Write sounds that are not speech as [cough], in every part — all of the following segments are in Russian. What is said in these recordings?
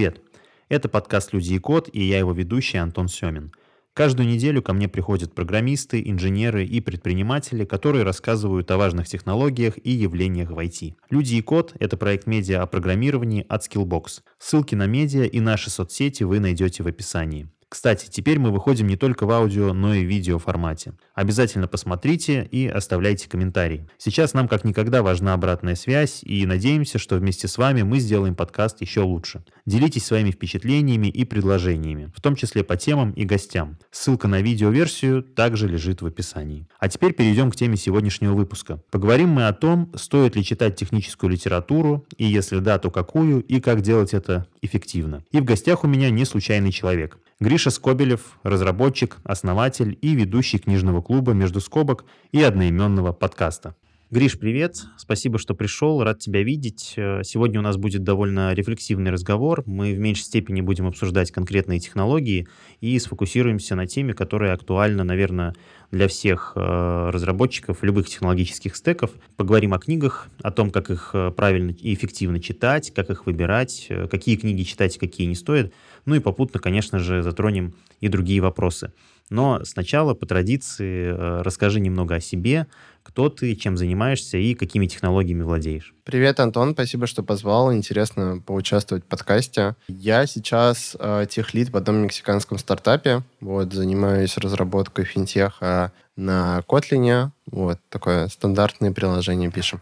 Привет! Это подкаст «Люди и код» и я его ведущий Антон Семин. Каждую неделю ко мне приходят программисты, инженеры и предприниматели, которые рассказывают о важных технологиях и явлениях в IT. «Люди и код» — это проект медиа о программировании от Skillbox. Ссылки на медиа и наши соцсети вы найдете в описании. Кстати, теперь мы выходим не только в аудио, но и в видео формате. Обязательно посмотрите и оставляйте комментарии. Сейчас нам как никогда важна обратная связь, и надеемся, что вместе с вами мы сделаем подкаст еще лучше. Делитесь своими впечатлениями и предложениями, в том числе по темам и гостям. Ссылка на видеоверсию также лежит в описании. А теперь перейдем к теме сегодняшнего выпуска. Поговорим мы о том, стоит ли читать техническую литературу, и если да, то какую, и как делать это эффективно. И в гостях у меня не случайный человек. Гриша Скобелев, разработчик, основатель и ведущий книжного клуба «Между скобок» и одноименного подкаста. Гриш, привет. Спасибо, что пришел. Рад тебя видеть. Э, сегодня у нас будет довольно рефлексивный разговор. Мы в меньшей степени будем обсуждать конкретные технологии и сфокусируемся на теме, которая актуальна, наверное, для всех э, разработчиков любых технологических стеков. Поговорим о книгах, о том, как их э, правильно и эффективно читать, как их выбирать, какие книги читать, какие не стоит. Ну и попутно, конечно же, затронем и другие вопросы. Но сначала, по традиции, расскажи немного о себе, кто ты, чем занимаешься и какими технологиями владеешь. Привет, Антон, спасибо, что позвал. Интересно поучаствовать в подкасте. Я сейчас э, техлит в одном мексиканском стартапе. Вот, занимаюсь разработкой финтеха на Kotlin. Вот, такое стандартное приложение пишем.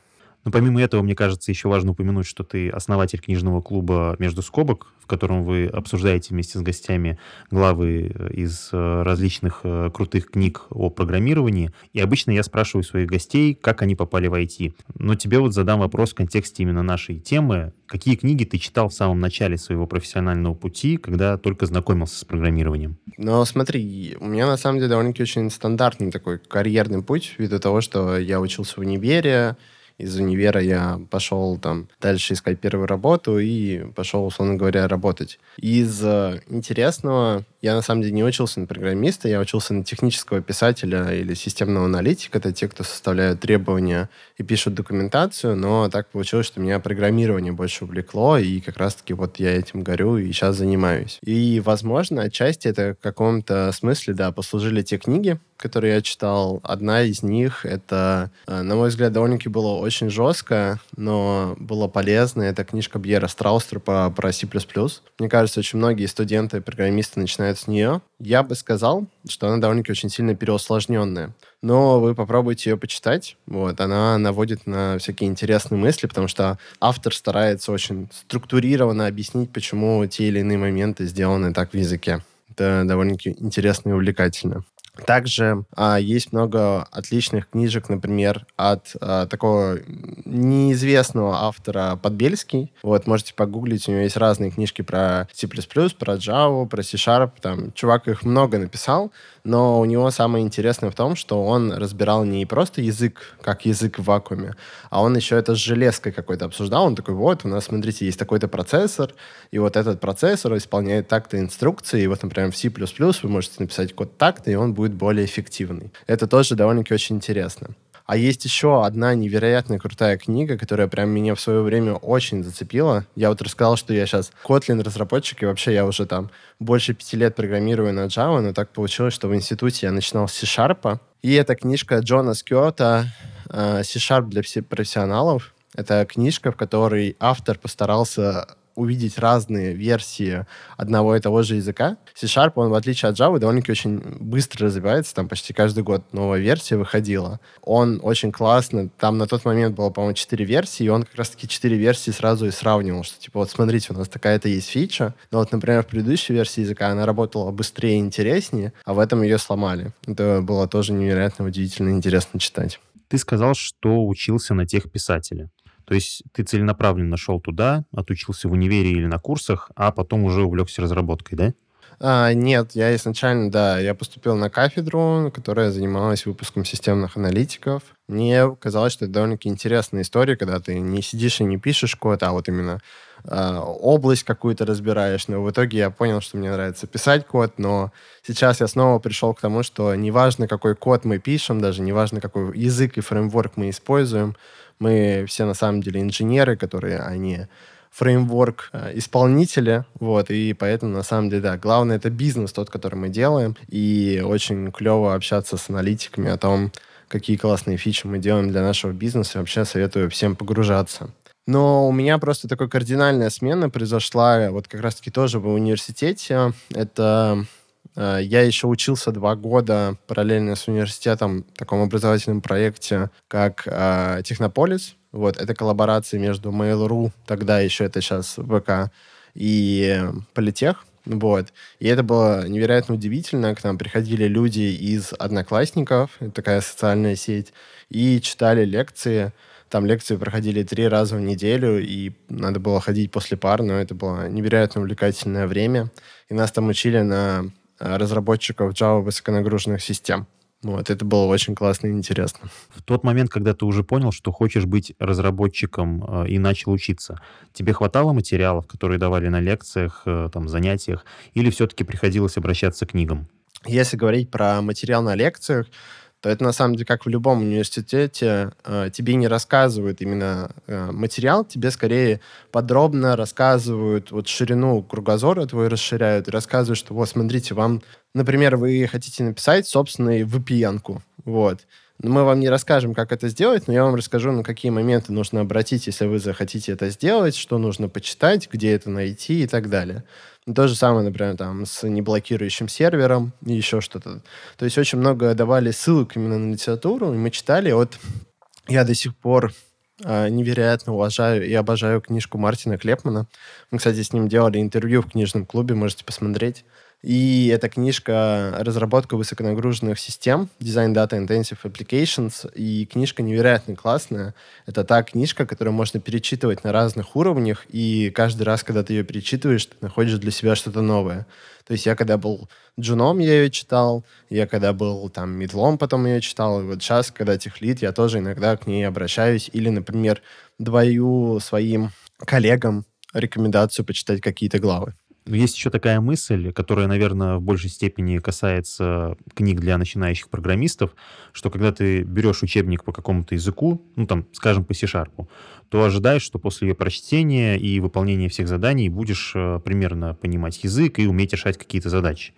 Но помимо этого, мне кажется, еще важно упомянуть, что ты основатель книжного клуба «Между скобок», в котором вы обсуждаете вместе с гостями главы э, из э, различных э, крутых книг о программировании. И обычно я спрашиваю своих гостей, как они попали в IT. Но тебе вот задам вопрос в контексте именно нашей темы. Какие книги ты читал в самом начале своего профессионального пути, когда только знакомился с программированием? Ну, смотри, у меня на самом деле довольно-таки очень стандартный такой карьерный путь, ввиду того, что я учился в универе, из универа я пошел там дальше искать первую работу и пошел, условно говоря, работать. Из э, интересного я на самом деле не учился на программиста, я учился на технического писателя или системного аналитика. Это те, кто составляют требования и пишут документацию, но так получилось, что меня программирование больше увлекло, и как раз-таки вот я этим горю и сейчас занимаюсь. И, возможно, отчасти это в каком-то смысле, да, послужили те книги, которые я читал. Одна из них, это, э, на мой взгляд, довольно-таки было очень жестко, но было полезно. Это книжка Бьера Страуструпа про C++. Мне кажется, очень многие студенты, программисты начинают начинают с нее, я бы сказал, что она довольно-таки очень сильно переусложненная. Но вы попробуйте ее почитать. Вот, она наводит на всякие интересные мысли, потому что автор старается очень структурированно объяснить, почему те или иные моменты сделаны так в языке. Это довольно-таки интересно и увлекательно. Также а, есть много отличных книжек, например, от а, такого неизвестного автора Подбельский. Вот, можете погуглить, у него есть разные книжки про C++, про Java, про C-Sharp. Там чувак их много написал, но у него самое интересное в том, что он разбирал не просто язык, как язык в вакууме, а он еще это с железкой какой-то обсуждал. Он такой, вот, у нас, смотрите, есть такой-то процессор, и вот этот процессор исполняет так-то инструкции, и вот, например, в C++ вы можете написать код так-то, и он будет более эффективный. Это тоже довольно-таки очень интересно. А есть еще одна невероятно крутая книга, которая прям меня в свое время очень зацепила. Я вот рассказал, что я сейчас Kotlin разработчик, и вообще я уже там больше пяти лет программирую на Java, но так получилось, что в институте я начинал с C-Sharp. И эта книжка Джона Скёта э, C-Sharp для профессионалов. Это книжка, в которой автор постарался увидеть разные версии одного и того же языка. C-Sharp, он, в отличие от Java, довольно-таки очень быстро развивается, там почти каждый год новая версия выходила. Он очень классно, там на тот момент было, по-моему, 4 версии, и он как раз-таки 4 версии сразу и сравнивал, что, типа, вот смотрите, у нас такая-то есть фича, но вот, например, в предыдущей версии языка она работала быстрее и интереснее, а в этом ее сломали. Это было тоже невероятно удивительно интересно читать. Ты сказал, что учился на тех писателя. То есть ты целенаправленно шел туда, отучился в универе или на курсах, а потом уже увлекся разработкой, да? А, нет, я изначально, да, я поступил на кафедру, которая занималась выпуском системных аналитиков. Мне казалось, что это довольно-таки интересная история, когда ты не сидишь и не пишешь код, а вот именно э, область какую-то разбираешь. Но в итоге я понял, что мне нравится писать код, но сейчас я снова пришел к тому, что неважно, какой код мы пишем, даже неважно, какой язык и фреймворк мы используем, мы все на самом деле инженеры, которые они фреймворк э, исполнителя, вот, и поэтому, на самом деле, да, главное это бизнес тот, который мы делаем, и очень клево общаться с аналитиками о том, какие классные фичи мы делаем для нашего бизнеса, и вообще советую всем погружаться. Но у меня просто такая кардинальная смена произошла вот как раз-таки тоже в университете. Это я еще учился два года параллельно с университетом в таком образовательном проекте, как э, Технополис. Вот, это коллаборация между Mail.ru, тогда еще это сейчас ВК, и Политех. Вот. И это было невероятно удивительно. К нам приходили люди из Одноклассников, такая социальная сеть, и читали лекции. Там лекции проходили три раза в неделю, и надо было ходить после пар, но это было невероятно увлекательное время. И нас там учили на э, разработчиков Java высоконагруженных систем. Вот, это было очень классно и интересно. В тот момент, когда ты уже понял, что хочешь быть разработчиком э, и начал учиться, тебе хватало материалов, которые давали на лекциях, э, там, занятиях, или все-таки приходилось обращаться к книгам? Если говорить про материал на лекциях, то это на самом деле как в любом университете э, тебе не рассказывают именно э, материал, тебе скорее подробно рассказывают вот ширину кругозора твой расширяют рассказывают, что вот смотрите, вам, например, вы хотите написать собственную VPN-ку, вот, мы вам не расскажем, как это сделать, но я вам расскажу, на какие моменты нужно обратить, если вы захотите это сделать, что нужно почитать, где это найти и так далее. То же самое, например, там, с неблокирующим сервером и еще что-то. То есть очень много давали ссылок именно на литературу, и мы читали. Вот я до сих пор э, невероятно уважаю и обожаю книжку Мартина Клепмана. Мы, кстати, с ним делали интервью в книжном клубе, можете посмотреть. И эта книжка «Разработка высоконагруженных систем», Design Data Intensive Applications, и книжка невероятно классная. Это та книжка, которую можно перечитывать на разных уровнях, и каждый раз, когда ты ее перечитываешь, ты находишь для себя что-то новое. То есть я когда был джуном, я ее читал, я когда был там медлом, потом ее читал, и вот сейчас, когда техлит, я тоже иногда к ней обращаюсь, или, например, даю своим коллегам рекомендацию почитать какие-то главы. Но есть еще такая мысль, которая, наверное, в большей степени касается книг для начинающих программистов, что когда ты берешь учебник по какому-то языку, ну там, скажем, по C-Sharp, то ожидаешь, что после ее прочтения и выполнения всех заданий будешь э, примерно понимать язык и уметь решать какие-то задачи.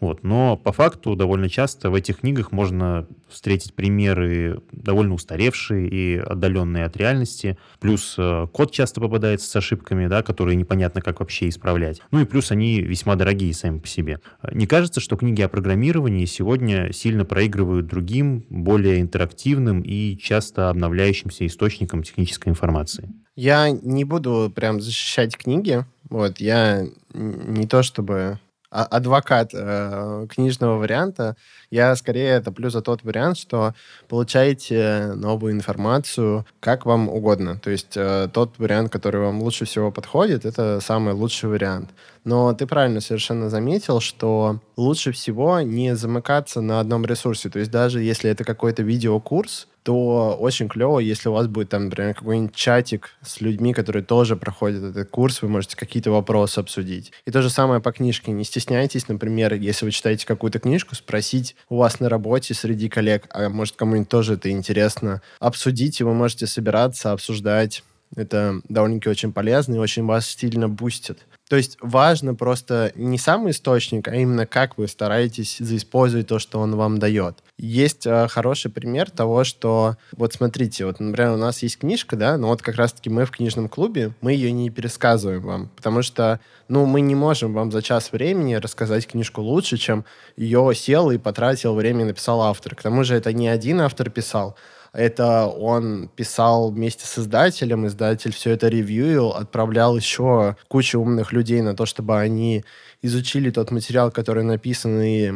Вот. Но по факту довольно часто в этих книгах можно встретить примеры довольно устаревшие и отдаленные от реальности. Плюс э, код часто попадается с ошибками, да, которые непонятно как вообще исправлять. Ну и плюс они весьма дорогие сами по себе. Не кажется, что книги о программировании сегодня сильно проигрывают другим, более интерактивным и часто обновляющимся источникам технической информации? Я не буду прям защищать книги. Вот, я не то чтобы адвокат э, книжного варианта. Я скорее топлю за тот вариант, что получаете новую информацию как вам угодно. То есть э, тот вариант, который вам лучше всего подходит, это самый лучший вариант. Но ты правильно совершенно заметил, что лучше всего не замыкаться на одном ресурсе. То есть даже если это какой-то видеокурс, то очень клево, если у вас будет там, например, какой-нибудь чатик с людьми, которые тоже проходят этот курс, вы можете какие-то вопросы обсудить. И то же самое по книжке. Не стесняйтесь, например, если вы читаете какую-то книжку, спросить у вас на работе среди коллег, а может кому-нибудь тоже это интересно, обсудить, и вы можете собираться, обсуждать. Это довольно-таки очень полезно и очень вас стильно бустит. То есть важно просто не сам источник, а именно как вы стараетесь заиспользовать то, что он вам дает. Есть э, хороший пример того, что вот смотрите, вот, например, у нас есть книжка, да, но вот как раз-таки мы в книжном клубе, мы ее не пересказываем вам, потому что, ну, мы не можем вам за час времени рассказать книжку лучше, чем ее сел и потратил время и написал автор. К тому же это не один автор писал, это он писал вместе с издателем, издатель все это ревьюил, отправлял еще кучу умных людей на то, чтобы они изучили тот материал, который написан, и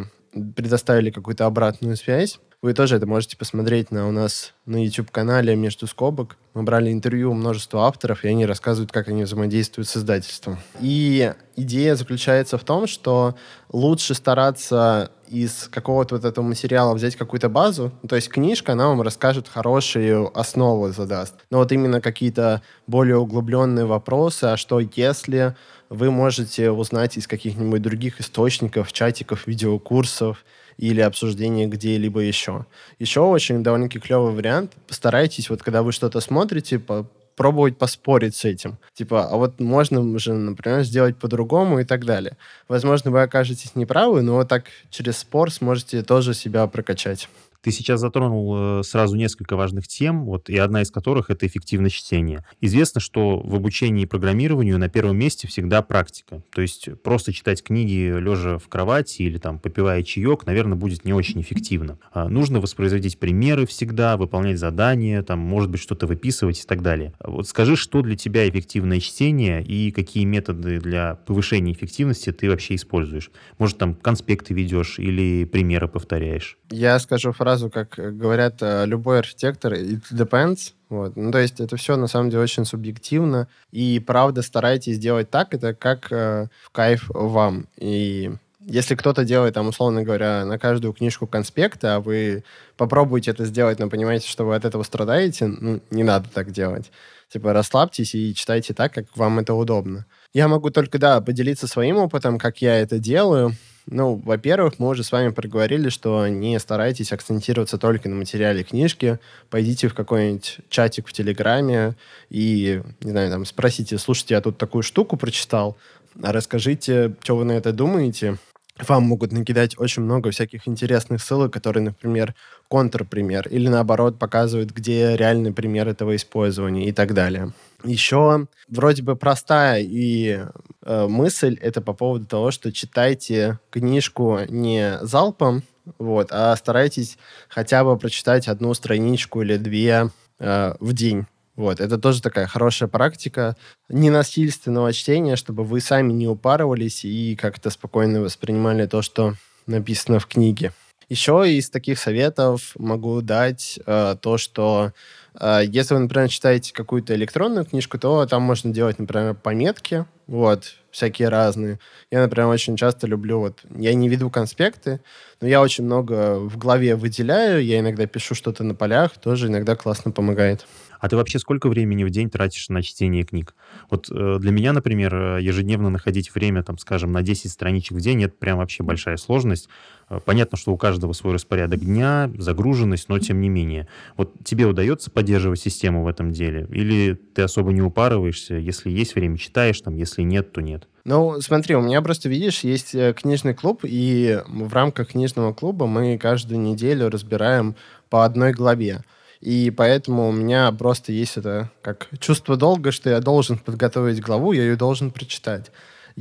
предоставили какую-то обратную связь. Вы тоже это можете посмотреть на у нас на YouTube-канале «Между скобок». Мы брали интервью у множества авторов, и они рассказывают, как они взаимодействуют с издательством. И идея заключается в том, что лучше стараться из какого-то вот этого материала взять какую-то базу. То есть книжка, она вам расскажет хорошую основу задаст. Но вот именно какие-то более углубленные вопросы, а что если вы можете узнать из каких-нибудь других источников, чатиков, видеокурсов, или обсуждение где-либо еще. Еще очень довольно-таки клевый вариант. Постарайтесь, вот когда вы что-то смотрите, по пробовать поспорить с этим. Типа, а вот можно же, например, сделать по-другому и так далее. Возможно, вы окажетесь неправы, но вот так через спор сможете тоже себя прокачать. Ты сейчас затронул э, сразу несколько важных тем, вот, и одна из которых — это эффективность чтения. Известно, что в обучении программированию на первом месте всегда практика. То есть просто читать книги лежа в кровати или там попивая чаек, наверное, будет не очень эффективно. А нужно воспроизводить примеры всегда, выполнять задания, там, может быть, что-то выписывать и так далее. Вот скажи, что для тебя эффективное чтение и какие методы для повышения эффективности ты вообще используешь? Может, там конспекты ведешь или примеры повторяешь? Я скажу фразу, как говорят э, любой архитектор, it depends. Вот. Ну, то есть это все на самом деле очень субъективно. И правда старайтесь делать так, это как э, в кайф вам. И если кто-то делает, там, условно говоря, на каждую книжку конспекты, а вы попробуете это сделать, но понимаете, что вы от этого страдаете, ну, не надо так делать. Типа расслабьтесь и читайте так, как вам это удобно. Я могу только, да, поделиться своим опытом, как я это делаю. Ну, во-первых, мы уже с вами проговорили, что не старайтесь акцентироваться только на материале книжки. Пойдите в какой-нибудь чатик в Телеграме и, не знаю, там спросите, слушайте, я тут такую штуку прочитал, расскажите, что вы на это думаете. Вам могут накидать очень много всяких интересных ссылок, которые, например, контрпример, или наоборот показывают, где реальный пример этого использования и так далее. Еще вроде бы простая и э, мысль это по поводу того, что читайте книжку не залпом, вот, а старайтесь хотя бы прочитать одну страничку или две э, в день. Вот, это тоже такая хорошая практика ненасильственного чтения, чтобы вы сами не упарывались и как-то спокойно воспринимали то, что написано в книге. Еще из таких советов могу дать э, то, что э, если вы, например, читаете какую-то электронную книжку, то там можно делать, например, пометки, вот, всякие разные. Я, например, очень часто люблю, вот, я не веду конспекты, но я очень много в голове выделяю, я иногда пишу что-то на полях, тоже иногда классно помогает. А ты вообще сколько времени в день тратишь на чтение книг? Вот э, для меня, например, э, ежедневно находить время, там, скажем, на 10 страничек в день, это прям вообще большая сложность. Э, понятно, что у каждого свой распорядок дня, загруженность, но тем не менее. Вот тебе удается поддерживать систему в этом деле? Или ты особо не упарываешься? Если есть время, читаешь, там, если нет, то нет? Ну, смотри, у меня просто, видишь, есть книжный клуб, и в рамках книжного клуба мы каждую неделю разбираем по одной главе. И поэтому у меня просто есть это как чувство долга, что я должен подготовить главу, я ее должен прочитать.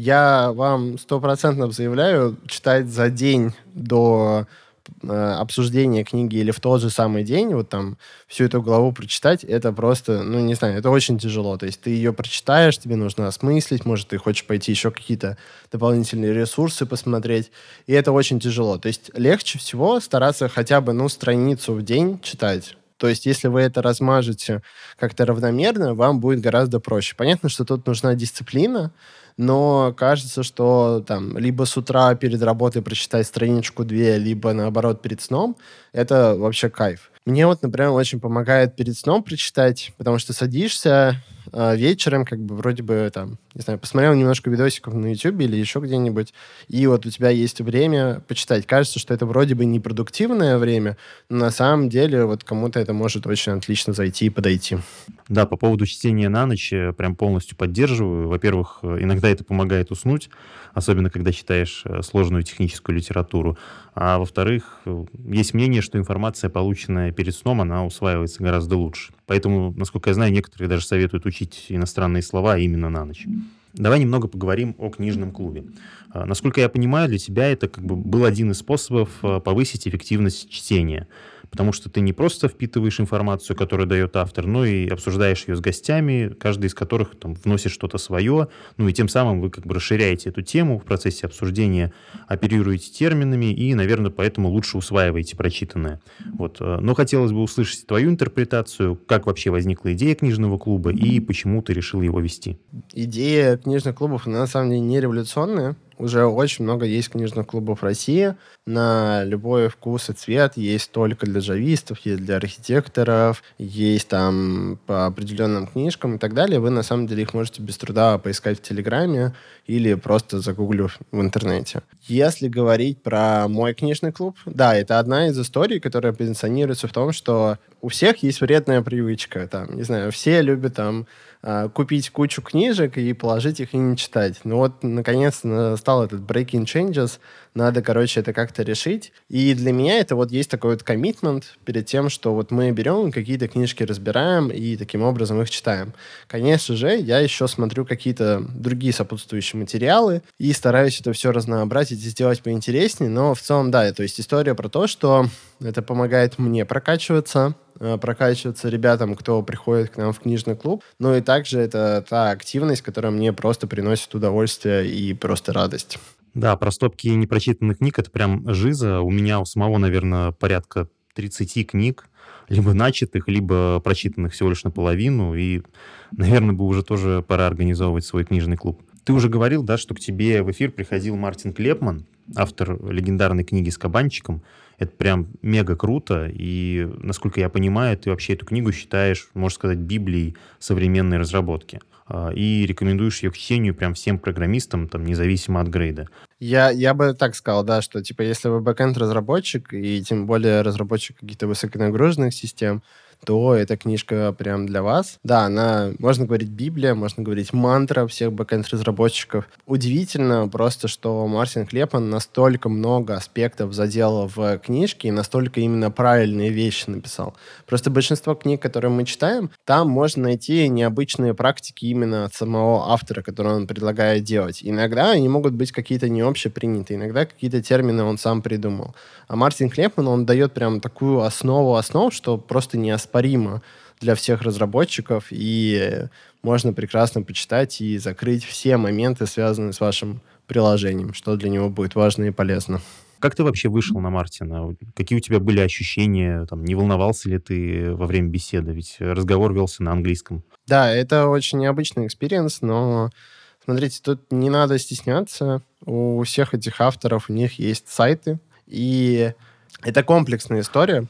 Я вам стопроцентно заявляю, читать за день до э, обсуждения книги или в тот же самый день, вот там всю эту главу прочитать, это просто, ну, не знаю, это очень тяжело. То есть ты ее прочитаешь, тебе нужно осмыслить, может, ты хочешь пойти еще какие-то дополнительные ресурсы посмотреть, и это очень тяжело. То есть легче всего стараться хотя бы, ну, страницу в день читать. То есть, если вы это размажете как-то равномерно, вам будет гораздо проще. Понятно, что тут нужна дисциплина, но кажется, что там либо с утра перед работой прочитать страничку-две, либо наоборот перед сном, это вообще кайф. Мне вот, например, очень помогает перед сном прочитать, потому что садишься, э, вечером, как бы вроде бы там, не знаю, посмотрел немножко видосиков на YouTube или еще где-нибудь, и вот у тебя есть время почитать. Кажется, что это вроде бы непродуктивное время, но на самом деле вот кому-то это может очень отлично зайти и подойти. Да, по поводу чтения на ночь прям полностью поддерживаю. Во-первых, иногда это помогает уснуть, особенно когда читаешь э, сложную техническую литературу. А во-вторых, есть мнение, что информация, полученная перед сном, она усваивается гораздо лучше. Поэтому, насколько я знаю, некоторые даже советуют учить иностранные слова именно на ночь. Давай немного поговорим о книжном клубе. А, насколько я понимаю, для тебя это как бы был один из способов а, повысить эффективность чтения потому что ты не просто впитываешь информацию, которую дает автор, но и обсуждаешь ее с гостями, каждый из которых там вносит что-то свое, ну и тем самым вы как бы расширяете эту тему в процессе обсуждения, оперируете терминами и, наверное, поэтому лучше усваиваете прочитанное. Вот. Э, но хотелось бы услышать твою интерпретацию, как вообще возникла идея книжного клуба и почему ты решил его вести. Идея книжных клубов, на самом деле, не революционная уже очень много есть книжных клубов России. На любой вкус и цвет есть только для джавистов, есть для архитекторов, есть там по определенным книжкам и так далее. Вы на самом деле их можете без труда поискать в Телеграме или просто загуглив в интернете. Если говорить про мой книжный клуб, да, это одна из историй, которая позиционируется в том, что у всех есть вредная привычка, там, не знаю, все любят там а, купить кучу книжек и положить их и не читать. Ну вот, наконец, настал этот breaking changes, надо, короче, это как-то решить. И для меня это вот есть такой вот коммитмент перед тем, что вот мы берем какие-то книжки, разбираем и таким образом их читаем. Конечно же, я еще смотрю какие-то другие сопутствующие материалы и стараюсь это все разнообразить и сделать поинтереснее, но в целом, да, то есть история про то, что это помогает мне прокачиваться, Э, прокачиваться ребятам, кто приходит к нам в книжный клуб. Ну и также это та активность, которая мне просто приносит удовольствие и просто радость. Да, про стопки непрочитанных книг это прям жиза. У меня у самого, наверное, порядка 30 книг, либо начатых, либо прочитанных всего лишь наполовину. И, наверное, бы уже тоже пора организовывать свой книжный клуб. Ты уже говорил, да, что к тебе в эфир приходил Мартин Клепман, автор легендарной книги с кабанчиком. Это прям мега круто, и, насколько я понимаю, ты вообще эту книгу считаешь, можно сказать, библией современной разработки. А, и рекомендуешь ее к чтению прям всем программистам, там, независимо от грейда. Я, я бы так сказал, да, что, типа, если вы бэкэнд-разработчик, и тем более разработчик каких-то высоконагруженных систем, то эта книжка прям для вас. Да, она, можно говорить, Библия, можно говорить мантра всех бэкэнд-разработчиков. Удивительно просто, что Мартин Клепан настолько много аспектов заделал в книжке и настолько именно правильные вещи написал. Просто большинство книг, которые мы читаем, там можно найти необычные практики именно от самого автора, которые он предлагает делать. Иногда они могут быть какие-то не общепринятые, иногда какие-то термины он сам придумал. А Мартин Клепман, он дает прям такую основу основ, что просто не неоспоримо для всех разработчиков, и можно прекрасно почитать и закрыть все моменты, связанные с вашим приложением, что для него будет важно и полезно. Как ты вообще вышел на Мартина? Какие у тебя были ощущения? Там, не волновался ли ты во время беседы? Ведь разговор велся на английском. Да, это очень необычный experience, но смотрите, тут не надо стесняться. У всех этих авторов у них есть сайты, и это комплексная история.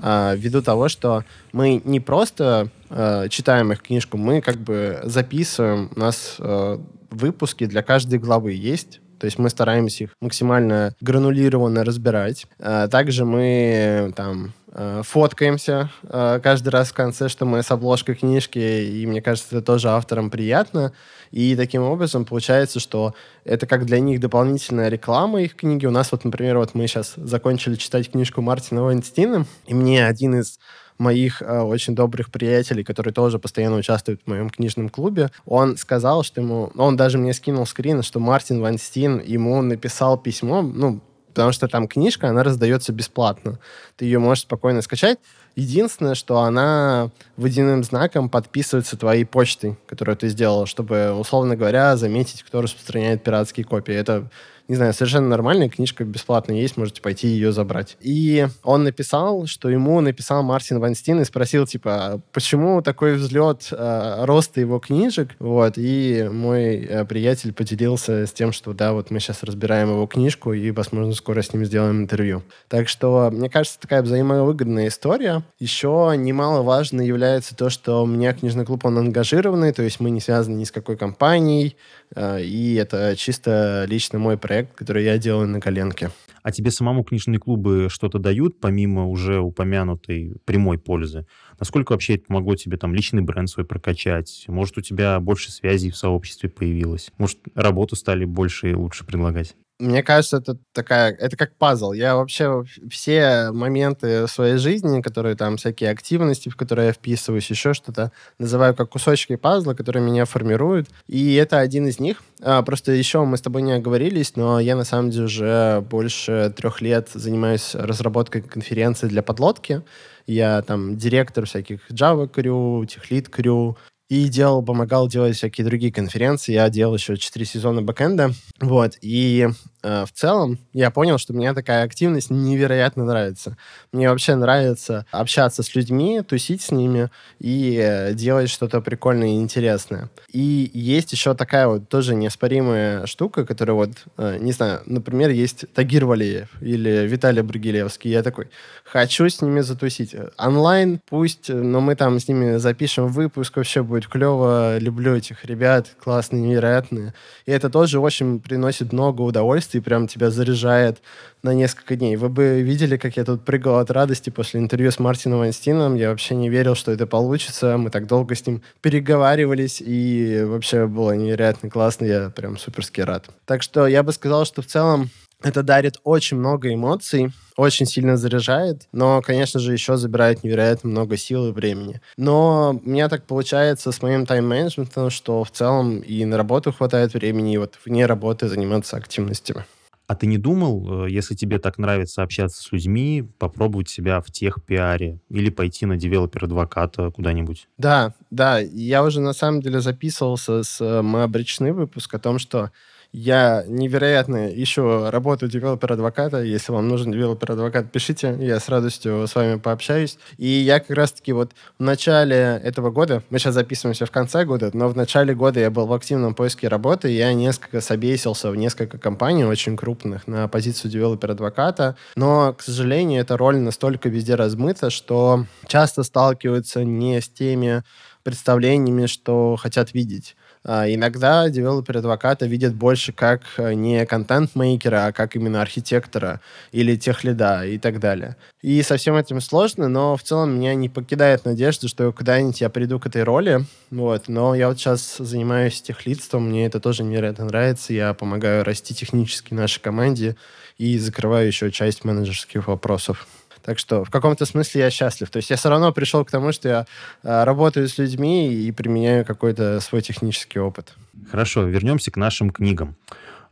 А, ввиду того, что мы не просто э, читаем их книжку, мы как бы записываем, у нас э, выпуски для каждой главы есть, то есть мы стараемся их максимально гранулированно разбирать. А, также мы там э, фоткаемся э, каждый раз в конце, что мы с обложкой книжки, и мне кажется, это тоже авторам приятно. И таким образом получается, что это как для них дополнительная реклама их книги. У нас вот, например, вот мы сейчас закончили читать книжку Мартина Вайнстина, и мне один из моих э, очень добрых приятелей, который тоже постоянно участвует в моем книжном клубе, он сказал, что ему... Он даже мне скинул скрин, что Мартин Ванстин ему написал письмо, ну, потому что там книжка, она раздается бесплатно. Ты ее можешь спокойно скачать. Единственное, что она водяным знаком подписывается твоей почтой, которую ты сделал, чтобы, условно говоря, заметить, кто распространяет пиратские копии. Это не знаю, совершенно нормальная книжка бесплатно есть, можете пойти ее забрать. И он написал, что ему написал Мартин Ванстин и спросил, типа, почему такой взлет э, роста его книжек, вот, и мой э, приятель поделился с тем, что, да, вот мы сейчас разбираем его книжку и, возможно, скоро с ним сделаем интервью. Так что, мне кажется, такая взаимовыгодная история. Еще немаловажно является то, что у меня книжный клуб, он ангажированный, то есть мы не связаны ни с какой компанией, э, и это чисто лично мой проект, проект, который я делаю на коленке. А тебе самому книжные клубы что-то дают, помимо уже упомянутой прямой пользы? Насколько вообще это помогло тебе там личный бренд свой прокачать? Может, у тебя больше связей в сообществе появилось? Может, работу стали больше и лучше предлагать? Мне кажется, это такая, это как пазл. Я вообще все моменты своей жизни, которые там, всякие активности, в которые я вписываюсь, еще что-то, называю как кусочки пазла, которые меня формируют. И это один из них. А, просто еще мы с тобой не оговорились, но я на самом деле уже больше трех лет занимаюсь разработкой конференции для подлодки. Я там директор всяких Java Crew, Techlead Crew, и делал, помогал делать всякие другие конференции. Я делал еще 4 сезона бэкэнда. Вот. И в целом я понял, что мне такая активность невероятно нравится. Мне вообще нравится общаться с людьми, тусить с ними и э, делать что-то прикольное и интересное. И есть еще такая вот тоже неоспоримая штука, которая вот, э, не знаю, например, есть Тагир Валеев или Виталий Бригелевский. Я такой, хочу с ними затусить. Онлайн пусть, но мы там с ними запишем выпуск, вообще будет клево. Люблю этих ребят, классные, невероятные. И это тоже очень приносит много удовольствия и прям тебя заряжает на несколько дней. Вы бы видели, как я тут прыгал от радости после интервью с Мартином Вайнстином. Я вообще не верил, что это получится. Мы так долго с ним переговаривались, и вообще было невероятно классно. Я прям суперски рад. Так что я бы сказал, что в целом это дарит очень много эмоций, очень сильно заряжает, но, конечно же, еще забирает невероятно много сил и времени. Но у меня так получается с моим тайм-менеджментом, что в целом и на работу хватает времени, и вот вне работы заниматься активностями. А ты не думал, э, если тебе так нравится общаться с людьми, попробовать себя в tech PR-е или пойти на developer advocate -а куда-нибудь? Да, да. Я уже на самом деле записывался с э, мы обречены выпуск о том, что я невероятно ищу работу developer advocate -а. Если вам нужен developer advocate, пишите. Я с радостью с вами пообщаюсь. И я как раз-таки вот в начале этого года, мы сейчас записываемся в конце года, но в начале года я был в активном поиске работы, я несколько собесился в несколько компаний очень крупных на позицию developer advocate -а. Но, к сожалению, эта роль настолько везде размыта, что часто сталкиваются не с теми представлениями, что хотят видеть. А, иногда девелопер адвоката видят больше как э, не контент-мейкера, а как именно архитектора или тех лида и так далее. И со всем этим сложно, но в целом меня не покидает надежда, что когда-нибудь я приду к этой роли. Вот. Но я вот сейчас занимаюсь техлидством, мне это тоже невероятно нравится. Я помогаю расти технически нашей команде и закрываю еще часть менеджерских вопросов. Так что в каком-то смысле я счастлив. То есть я все равно пришел к тому, что я э, работаю с людьми и применяю какой-то свой технический опыт. Хорошо, вернемся к нашим книгам.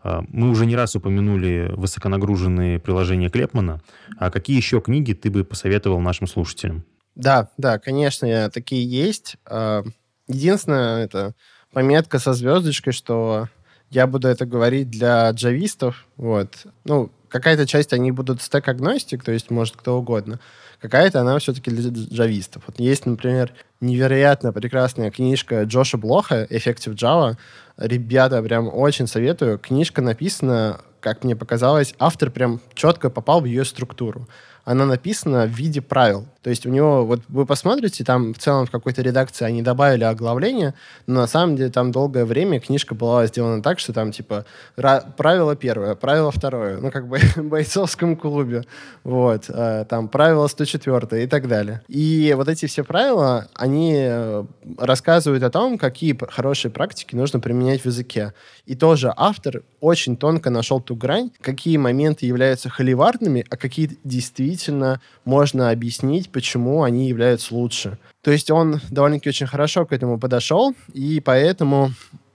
А, мы уже не раз упомянули высоконагруженные приложения Клепмана. А какие еще книги ты бы посоветовал нашим слушателям? Да, да, конечно, такие есть. А, единственное, это пометка со звездочкой, что я буду это говорить для джавистов. Вот. Ну, какая-то часть они будут стек-агностик, то есть может кто угодно. Какая-то она все-таки для джавистов. Вот есть, например, невероятно прекрасная книжка Джоша Блоха «Effective Java». Ребята, прям очень советую. Книжка написана, как мне показалось, автор прям четко попал в ее структуру она написана в виде правил. То есть у него, вот вы посмотрите, там в целом в какой-то редакции они добавили оглавление, но на самом деле там долгое время книжка была сделана так, что там типа правило первое, правило второе, ну как бы [laughs] в бойцовском клубе, вот, э, там правило 104 и так далее. И вот эти все правила, они э, рассказывают о том, какие хорошие практики нужно применять в языке. И тоже автор очень тонко нашел ту грань, какие моменты являются холиварными, а какие действительно можно объяснить, почему они являются лучше. То есть он довольно-таки очень хорошо к этому подошел, и поэтому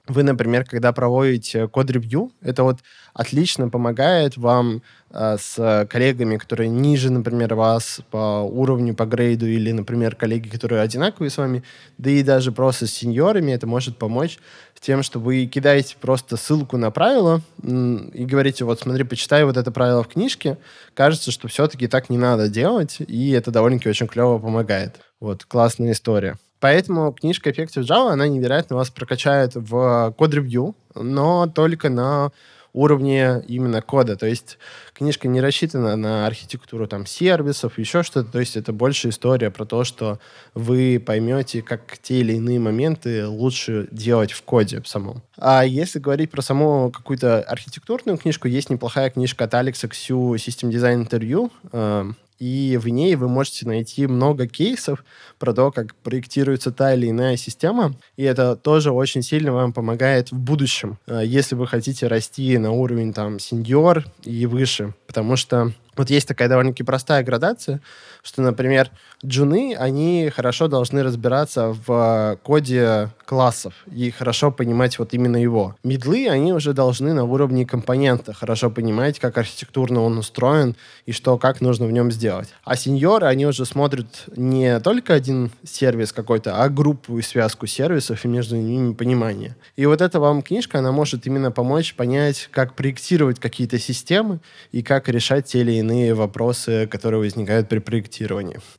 вы, например, когда проводите код-ревью, это вот отлично помогает вам э, с коллегами, которые ниже, например, вас по уровню, по грейду, или, например, коллеги, которые одинаковые с вами, да и даже просто с сеньорами это может помочь с тем, что вы кидаете просто ссылку на правило и говорите, вот смотри, почитай вот это правило в книжке, кажется, что все-таки так не надо делать, и это довольно-таки очень клево помогает. Вот, классная история. Поэтому книжка Effective Java, она невероятно вас прокачает в код-ревью, но только на уровне именно кода. То есть книжка не рассчитана на архитектуру там сервисов, еще что-то. То есть это больше история про то, что вы поймете, как те или иные моменты лучше делать в коде самом. А если говорить про саму какую-то архитектурную книжку, есть неплохая книжка от Алекса Ксю System Design Interview. И в ней вы можете найти много кейсов про то, как проектируется та или иная система, и это тоже очень сильно вам помогает в будущем, э, если вы хотите расти на уровень там сеньор и выше, потому что вот есть такая довольно-таки простая градация, что, например, джуны, они хорошо должны разбираться в коде классов и хорошо понимать вот именно его. Медлы, они уже должны на уровне компонента хорошо понимать, как архитектурно он устроен и что, как нужно в нем сделать. А сеньоры, они уже смотрят не только один сервис какой-то, а группу и связку сервисов и между ними понимание. И вот эта вам книжка, она может именно помочь понять, как проектировать какие-то системы и как решать те или иные вопросы, которые возникают при проектировании.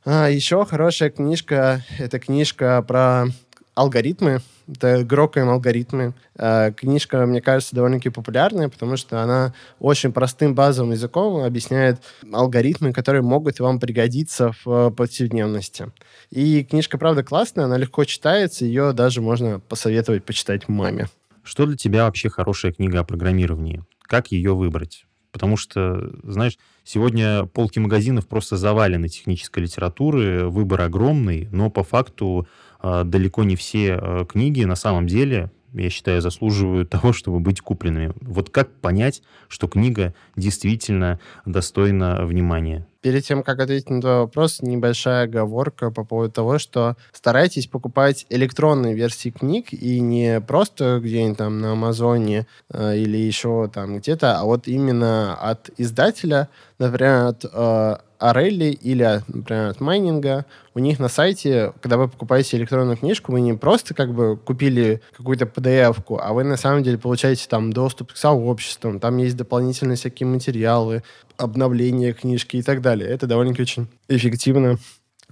А еще хорошая книжка — это книжка про алгоритмы, это грокаем алгоритмы. Э, книжка, мне кажется, довольно-таки популярная, потому что она очень простым базовым языком объясняет алгоритмы, которые могут вам пригодиться в повседневности. И книжка, правда, классная, она легко читается, ее даже можно посоветовать почитать маме. Что для тебя вообще хорошая книга о программировании? Как ее выбрать? Потому что, знаешь, сегодня полки магазинов просто завалены технической литературы, выбор огромный, но по факту э, далеко не все э, книги на самом деле я считаю, заслуживают [laughs] того, чтобы быть купленными. Вот как понять, что книга действительно достойна внимания? Перед тем, как ответить на твой вопрос, небольшая оговорка по поводу того, что старайтесь покупать электронные версии книг и не просто где-нибудь там на Амазоне э, или еще там где-то, а вот именно от издателя, например, от э, Арелли или, например, от майнинга, у них на сайте, когда вы покупаете электронную книжку, вы не просто как бы купили какую-то PDF-ку, а вы на самом деле получаете там доступ к сообществам, там есть дополнительные всякие материалы, обновления книжки и так далее. Это довольно-таки очень эффективно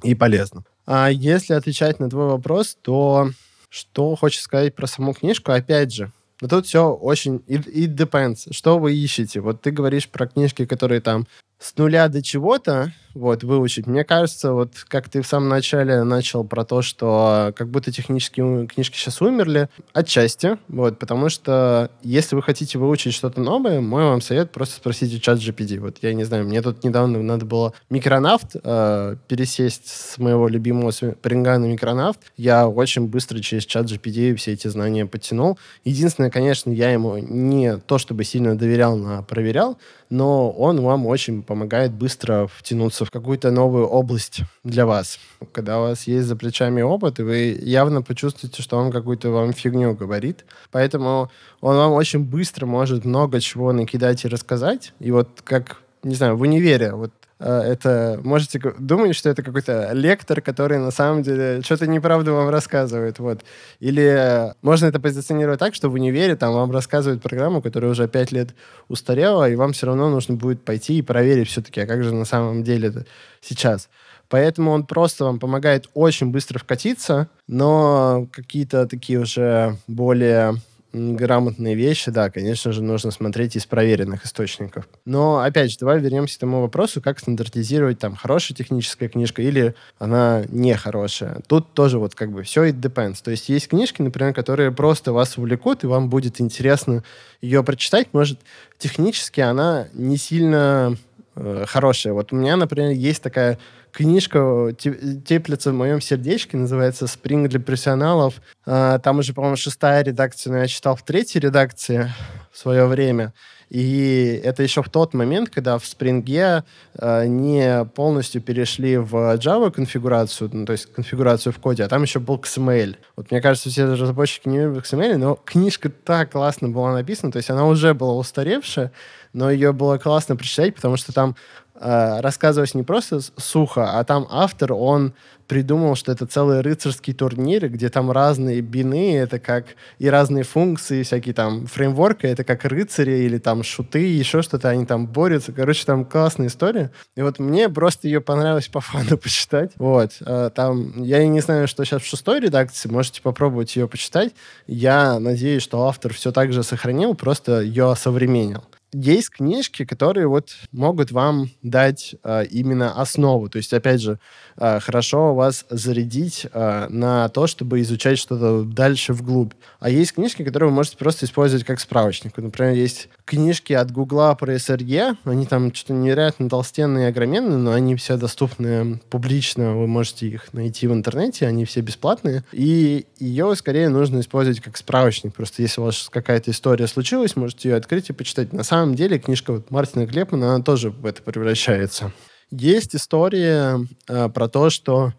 и полезно. А если отвечать на твой вопрос, то что хочешь сказать про саму книжку? Опять же, но тут все очень... It, it depends. Что вы ищете? Вот ты говоришь про книжки, которые там с нуля до чего-то, вот, выучить. Мне кажется, вот как ты в самом начале начал про то, что как будто технические книжки сейчас умерли, отчасти, вот, потому что если вы хотите выучить что-то новое, мой вам совет просто спросите чат GPT. Вот я не знаю, мне тут недавно надо было микронавт э, пересесть с моего любимого спринга на микронавт. Я очень быстро через чат GPT все эти знания подтянул. Единственное, конечно, я ему не то чтобы сильно доверял, но проверял, но он вам очень помогает быстро втянуться в какую-то новую область для вас. Когда у вас есть за плечами опыт, и вы явно почувствуете, что он какую-то вам фигню говорит. Поэтому он вам очень быстро может много чего накидать и рассказать. И вот как, не знаю, в универе, вот это можете думать, что это какой-то лектор, который на самом деле что-то неправду вам рассказывает. Вот. Или можно это позиционировать так, что в универе там вам рассказывают программу, которая уже пять лет устарела, и вам все равно нужно будет пойти и проверить все-таки, а как же на самом деле это сейчас. Поэтому он просто вам помогает очень быстро вкатиться, но какие-то такие уже более грамотные вещи, да, конечно же, нужно смотреть из проверенных источников. Но, опять же, давай вернемся к тому вопросу, как стандартизировать, там, хорошая техническая книжка или она нехорошая. Тут тоже вот как бы все it depends. То есть есть книжки, например, которые просто вас увлекут, и вам будет интересно ее прочитать. Может, технически она не сильно э, хорошая. Вот у меня, например, есть такая книжка теплится в моем сердечке, называется «Спринг для профессионалов». А, там уже, по-моему, шестая редакция, но я читал в третьей редакции в свое время. И это еще в тот момент, когда в Spring э, не полностью перешли в Java конфигурацию, ну, то есть конфигурацию в коде, а там еще был XML. Вот мне кажется, все разработчики не любят XML, но книжка так классно была написана, то есть она уже была устаревшая, но ее было классно прочитать, потому что там э, рассказывалось не просто сухо, а там автор, он придумал, что это целый рыцарский турнир, где там разные бины, это как и разные функции, всякие там фреймворки, это как рыцари или там шуты, еще что-то, они там борются. Короче, там классная история. И вот мне просто ее понравилось по фану [laughs] почитать. Вот. Э, там, я не знаю, что сейчас в шестой редакции, можете попробовать ее почитать. Я надеюсь, что автор все так же сохранил, просто ее осовременил есть книжки, которые вот могут вам дать э, именно основу. То есть, опять же, э, хорошо вас зарядить э, на то, чтобы изучать что-то дальше вглубь. А есть книжки, которые вы можете просто использовать как справочник. Например, есть книжки от Гугла про SRE. Они там что-то невероятно толстенные и огроменные, но они все доступны публично. Вы можете их найти в интернете. Они все бесплатные. И ее скорее нужно использовать как справочник. Просто если у вас какая-то история случилась, можете ее открыть и почитать. На самом самом деле книжка вот Мартина Клепмана, она тоже в это превращается. Есть история э, про то, что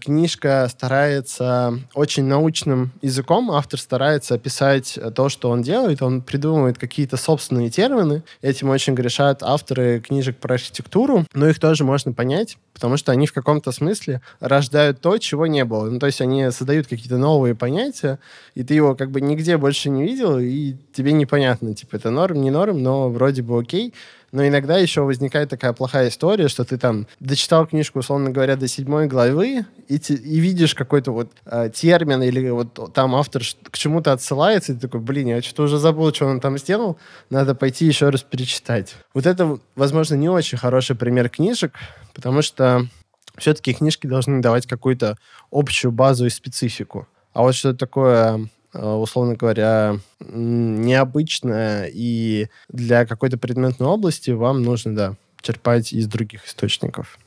книжка старается очень научным языком, автор старается описать то, что он делает, он придумывает какие-то собственные термины. Этим очень грешат авторы книжек про архитектуру, но их тоже можно понять, потому что они в каком-то смысле рождают то, чего не было. Ну, то есть они создают какие-то новые понятия, и ты его как бы нигде больше не видел, и тебе непонятно, типа, это норм, не норм, но вроде бы окей. Но иногда еще возникает такая плохая история, что ты там дочитал книжку, условно говоря, до седьмой главы, и, те, и видишь какой-то вот э, термин, или вот там автор к чему-то отсылается, и ты такой, блин, я что-то уже забыл, что он там сделал, надо пойти еще раз перечитать. Вот это, возможно, не очень хороший пример книжек, потому что все-таки книжки должны давать какую-то общую базу и специфику. А вот что такое условно говоря, необычное, и для какой-то предметной области вам нужно, да, черпать из других источников.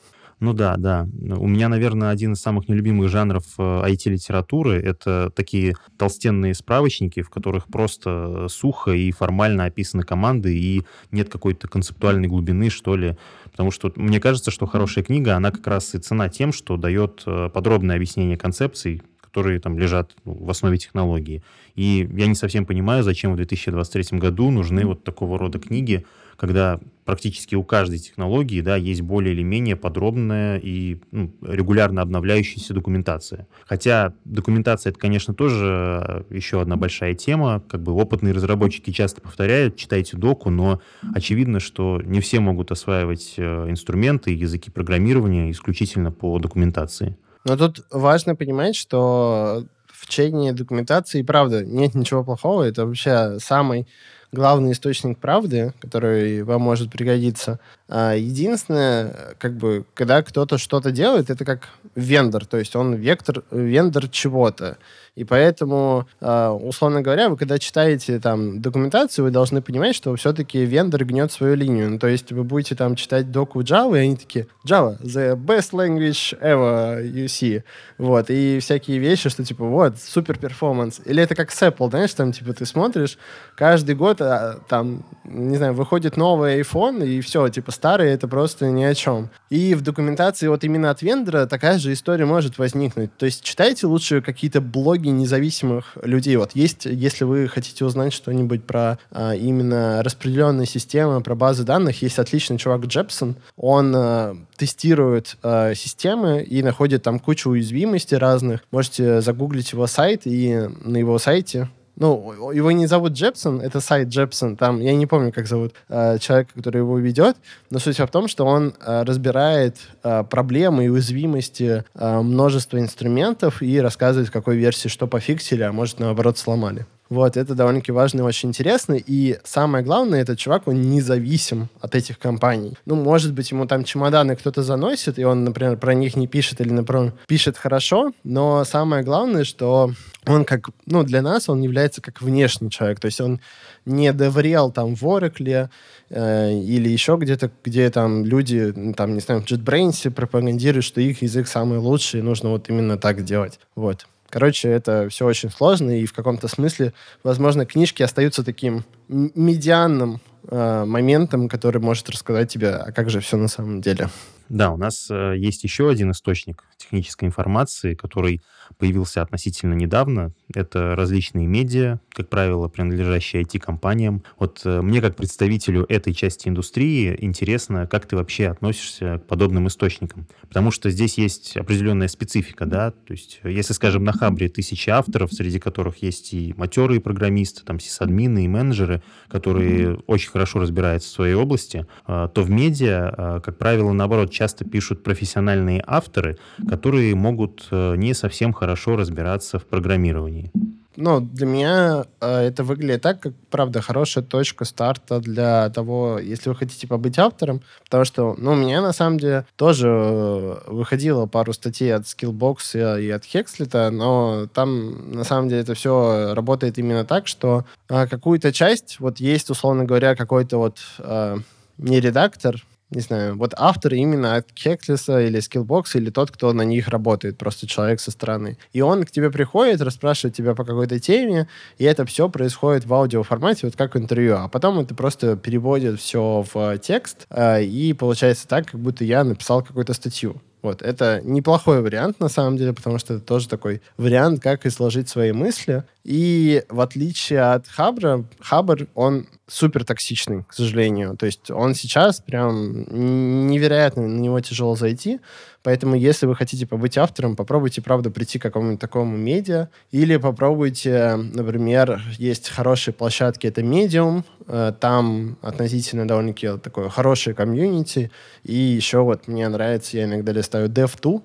Ну да, да. У меня, наверное, один из самых нелюбимых жанров IT-литературы э, — это такие толстенные справочники, в которых просто сухо и формально описаны команды, и нет какой-то концептуальной глубины, что ли. Потому что мне кажется, что хорошая книга, она как раз и цена тем, что дает э, подробное объяснение концепций, которые там лежат ну, в основе технологии. И я не совсем понимаю, зачем в 2023 году нужны вот такого рода книги, когда практически у каждой технологии да, есть более или менее подробная и ну, регулярно обновляющаяся документация. Хотя документация это, конечно, тоже еще одна большая тема. Как бы опытные разработчики часто повторяют, читайте доку, но очевидно, что не все могут осваивать э, инструменты и языки программирования исключительно по документации. Но тут важно понимать, что в чтении документации, правда, нет ничего плохого. Это вообще самый главный источник правды, который вам может пригодиться. А единственное, как бы, когда кто-то что-то делает, это как вендор, то есть он вектор, вендор чего-то. И поэтому, а, условно говоря, вы когда читаете там документацию, вы должны понимать, что все-таки вендор гнет свою линию. Ну, то есть вы будете там читать доку Java, и они такие, Java, the best language ever you see. Вот, и всякие вещи, что типа, вот, супер перформанс. Или это как с Apple, знаешь, там, типа, ты смотришь, каждый год а, там, не знаю, выходит новый iPhone, и все, типа, старый это просто ни о чем. И в документации вот именно от вендора такая же история может возникнуть. То есть читайте лучше какие-то блоги независимых людей. Вот есть, если вы хотите узнать что-нибудь про а, именно распределенные системы, про базы данных, есть отличный чувак Джепсон. Он а, тестирует а, системы и находит там кучу уязвимостей разных. Можете загуглить его сайт, и на его сайте ну, его не зовут Джепсон, это сайт Джепсон, там, я не помню, как зовут э, человека, который его ведет, но суть в том, что он э, разбирает э, проблемы и уязвимости э, множества инструментов и рассказывает, в какой версии что пофиксили, а может, наоборот, сломали. Вот, это довольно-таки важно и очень интересно. И самое главное, этот чувак, он независим от этих компаний. Ну, может быть, ему там чемоданы кто-то заносит, и он, например, про них не пишет или, например, пишет хорошо, но самое главное, что он как, ну, для нас он является как внешний человек, то есть он не доврел там в Oracle э, или еще где-то, где там люди, там, не знаю, в JetBrains пропагандируют, что их язык самый лучший, и нужно вот именно так делать. Вот. Короче, это все очень сложно, и в каком-то смысле, возможно, книжки остаются таким медианным э, моментом, который может рассказать тебе, а как же все на самом деле. Да, у нас э, есть еще один источник технической информации, который появился относительно недавно. Это различные медиа, как правило, принадлежащие IT-компаниям. Вот э, мне, как представителю этой части индустрии, интересно, как ты вообще относишься к подобным источникам. Потому что здесь есть определенная специфика, да, то есть если, скажем, на Хабре тысячи авторов, среди которых есть и матерые программисты, там, сисадмины и менеджеры, которые очень хорошо разбираются в своей области, э, то в медиа, э, как правило, наоборот, часто пишут профессиональные авторы, которые могут не совсем хорошо разбираться в программировании. Ну, для меня э, это выглядит так, как, правда, хорошая точка старта для того, если вы хотите побыть автором, потому что, ну, у меня, на самом деле, тоже э, выходило пару статей от Skillbox и, от Hexlet, но там, на самом деле, это все работает именно так, что э, какую-то часть, вот есть, условно говоря, какой-то вот э, не редактор, не знаю, вот автор именно от Кеклиса или Skillbox, или тот, кто на них работает, просто человек со стороны. И он к тебе приходит, расспрашивает тебя по какой-то теме, и это все происходит в аудиоформате, вот как интервью. А потом это просто переводит все в текст, э, и получается так, как будто я написал какую-то статью. Вот, это неплохой вариант, на самом деле, потому что это тоже такой вариант, как изложить свои мысли. И в отличие от Хабра, Хабр, он супер токсичный, к сожалению. То есть он сейчас прям невероятно на него тяжело зайти. Поэтому, если вы хотите побыть автором, попробуйте, правда, прийти к какому-нибудь такому медиа. Или попробуйте, например, есть хорошие площадки, это Medium. Э, там относительно довольно-таки такое хорошее комьюнити. И еще вот мне нравится, я иногда листаю Dev2,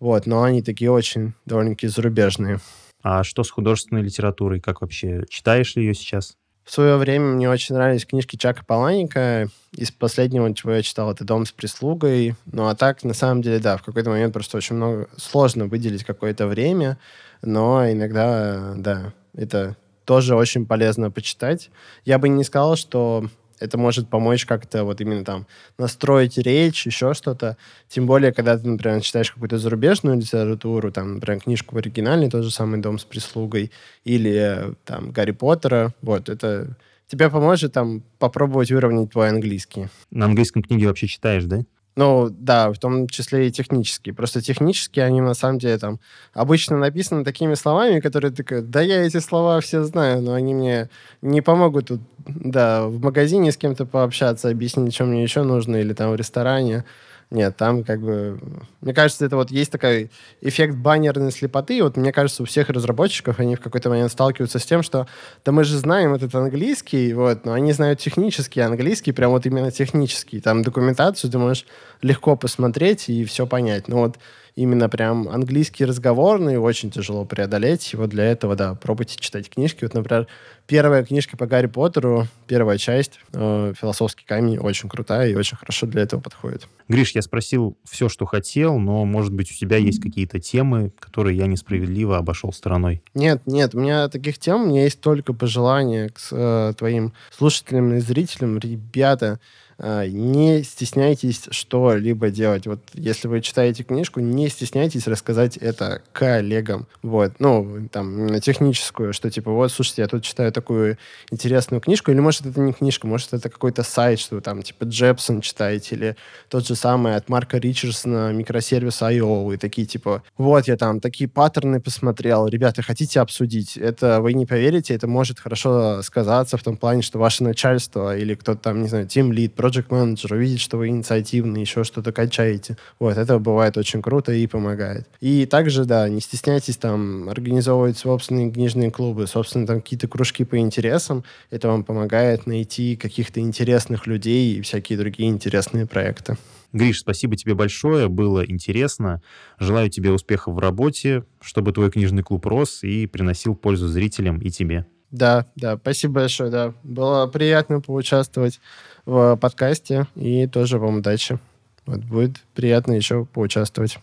вот, но они такие очень довольно-таки зарубежные. А что с художественной литературой? Как вообще? Читаешь ли ее сейчас? В свое время мне очень нравились книжки Чака Паланика. Из последнего, чего я читал, это «Дом с прислугой». Ну, а так, на самом деле, да, в какой-то момент просто очень много... Сложно выделить какое-то время, но иногда, да, Это тоже очень полезно почитать. Я бы не сказал, что это может помочь как-то вот именно там настроить речь, еще что-то. Тем более, когда ты, например, читаешь какую-то зарубежную литературу, там, например, книжку в оригинале, тот же самый «Дом с прислугой», или там «Гарри Поттера», вот, это тебе поможет там попробовать выровнять твой английский. На английском книги вообще читаешь, да? Ну, да, в том числе и технические. Просто технические, они на самом деле там обычно написаны такими словами, которые такие, да я эти слова все знаю, но они мне не помогут тут, да, в магазине с кем-то пообщаться, объяснить, что мне еще нужно, или там в ресторане. Нет, там как бы... Мне кажется, это вот есть такой эффект баннерной слепоты. Вот мне кажется, у всех разработчиков они в какой-то момент сталкиваются с тем, что да мы же знаем этот английский, вот, но они знают технический английский, прям вот именно технический. Там документацию ты можешь легко посмотреть и все понять. Но вот именно прям английский разговорный очень тяжело преодолеть. И вот для этого, да, пробуйте читать книжки. Вот, например, первая книжка по Гарри Поттеру, первая часть, э, «Философский камень», очень крутая и очень хорошо для этого подходит. Гриш, я спросил все, что хотел, но, может быть, у тебя есть какие-то темы, которые я несправедливо обошел стороной? Нет, нет, у меня таких тем, у меня есть только пожелания к э, твоим слушателям и зрителям. Ребята, не стесняйтесь что-либо делать. Вот если вы читаете книжку, не стесняйтесь рассказать это коллегам. Вот, ну, там, техническую, что типа, вот, слушайте, я тут читаю такую интересную книжку, или может это не книжка, может это какой-то сайт, что там, типа, Джепсон читаете, или тот же самый от Марка Ричардсона микросервис I.O. и такие, типа, вот, я там такие паттерны посмотрел, ребята, хотите обсудить? Это вы не поверите, это может хорошо сказаться в том плане, что ваше начальство или кто-то там, не знаю, тим лид, project manager, увидеть, что вы инициативный, еще что-то качаете. Вот, это бывает очень круто и помогает. И также, да, не стесняйтесь там организовывать собственные книжные клубы, собственно, там какие-то кружки по интересам. Это вам помогает найти каких-то интересных людей и всякие другие интересные проекты. Гриш, спасибо тебе большое, было интересно. Желаю тебе успехов в работе, чтобы твой книжный клуб рос и приносил пользу зрителям и тебе. Да, да, спасибо большое, да. Было приятно поучаствовать в подкасте, и тоже вам удачи. Вот будет приятно еще поучаствовать.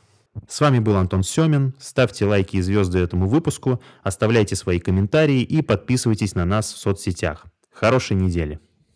С вами был Антон Семин. Ставьте лайки и звезды этому выпуску, оставляйте свои комментарии и подписывайтесь на нас в соцсетях. Хорошей недели.